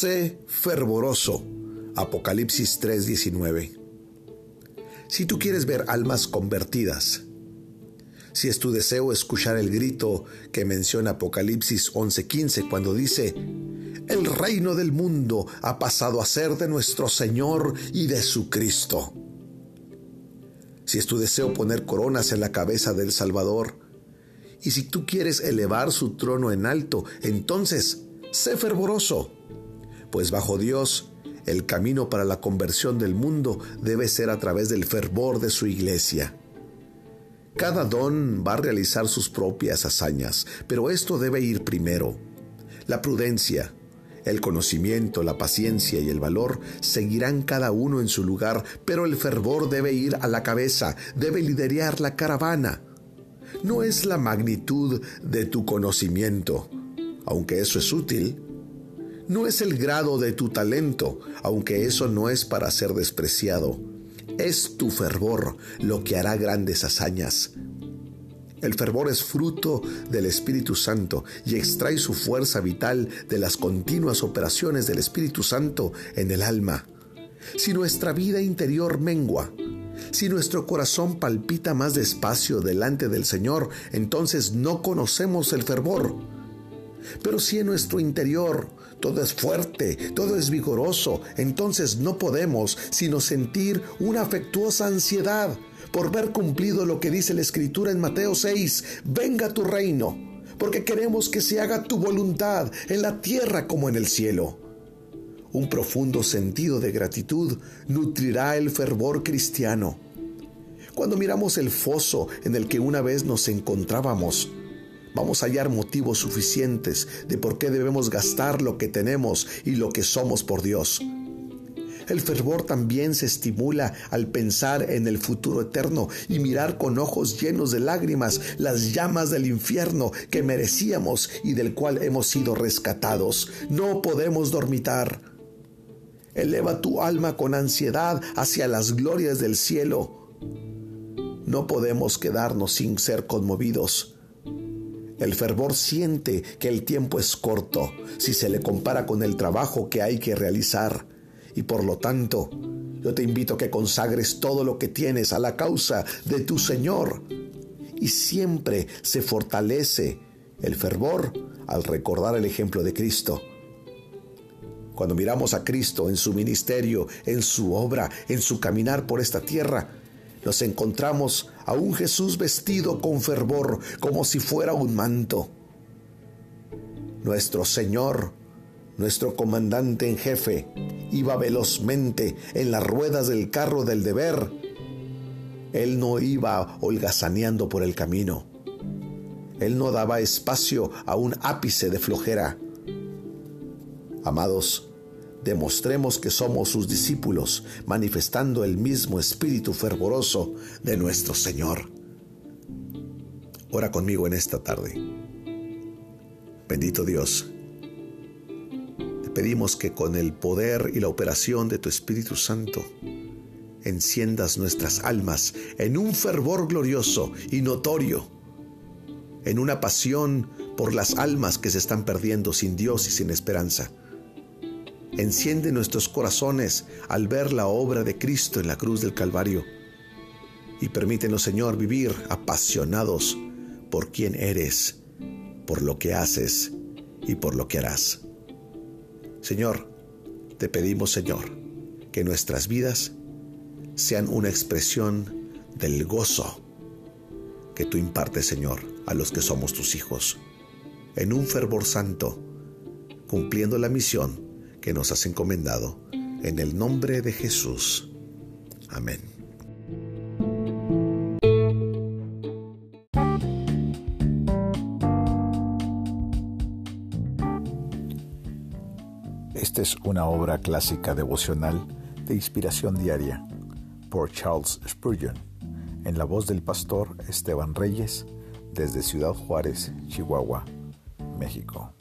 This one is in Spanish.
Sé fervoroso. Apocalipsis 3:19. Si tú quieres ver almas convertidas, si es tu deseo escuchar el grito que menciona Apocalipsis 11:15 cuando dice, el reino del mundo ha pasado a ser de nuestro Señor y de su Cristo. Si es tu deseo poner coronas en la cabeza del Salvador, y si tú quieres elevar su trono en alto, entonces sé fervoroso, pues bajo Dios el camino para la conversión del mundo debe ser a través del fervor de su iglesia. Cada don va a realizar sus propias hazañas, pero esto debe ir primero. La prudencia, el conocimiento, la paciencia y el valor seguirán cada uno en su lugar, pero el fervor debe ir a la cabeza, debe liderar la caravana. No es la magnitud de tu conocimiento, aunque eso es útil. No es el grado de tu talento, aunque eso no es para ser despreciado. Es tu fervor lo que hará grandes hazañas. El fervor es fruto del Espíritu Santo y extrae su fuerza vital de las continuas operaciones del Espíritu Santo en el alma. Si nuestra vida interior mengua, si nuestro corazón palpita más despacio delante del Señor, entonces no conocemos el fervor. Pero si en nuestro interior todo es fuerte, todo es vigoroso, entonces no podemos sino sentir una afectuosa ansiedad por ver cumplido lo que dice la Escritura en Mateo 6, venga tu reino, porque queremos que se haga tu voluntad en la tierra como en el cielo. Un profundo sentido de gratitud nutrirá el fervor cristiano. Cuando miramos el foso en el que una vez nos encontrábamos, vamos a hallar motivos suficientes de por qué debemos gastar lo que tenemos y lo que somos por Dios. El fervor también se estimula al pensar en el futuro eterno y mirar con ojos llenos de lágrimas las llamas del infierno que merecíamos y del cual hemos sido rescatados. No podemos dormitar. Eleva tu alma con ansiedad hacia las glorias del cielo. No podemos quedarnos sin ser conmovidos. El fervor siente que el tiempo es corto si se le compara con el trabajo que hay que realizar y por lo tanto yo te invito a que consagres todo lo que tienes a la causa de tu Señor. Y siempre se fortalece el fervor al recordar el ejemplo de Cristo. Cuando miramos a Cristo en su ministerio, en su obra, en su caminar por esta tierra, nos encontramos a un Jesús vestido con fervor como si fuera un manto. Nuestro Señor nuestro comandante en jefe iba velozmente en las ruedas del carro del deber. Él no iba holgazaneando por el camino. Él no daba espacio a un ápice de flojera. Amados, demostremos que somos sus discípulos, manifestando el mismo espíritu fervoroso de nuestro Señor. Ora conmigo en esta tarde. Bendito Dios pedimos que con el poder y la operación de tu Espíritu Santo enciendas nuestras almas en un fervor glorioso y notorio, en una pasión por las almas que se están perdiendo sin Dios y sin esperanza. Enciende nuestros corazones al ver la obra de Cristo en la cruz del Calvario y permítenos, Señor, vivir apasionados por quien eres, por lo que haces y por lo que harás. Señor, te pedimos, Señor, que nuestras vidas sean una expresión del gozo que tú impartes, Señor, a los que somos tus hijos, en un fervor santo, cumpliendo la misión que nos has encomendado, en el nombre de Jesús. Amén. Esta es una obra clásica devocional de inspiración diaria por Charles Spurgeon, en la voz del pastor Esteban Reyes, desde Ciudad Juárez, Chihuahua, México.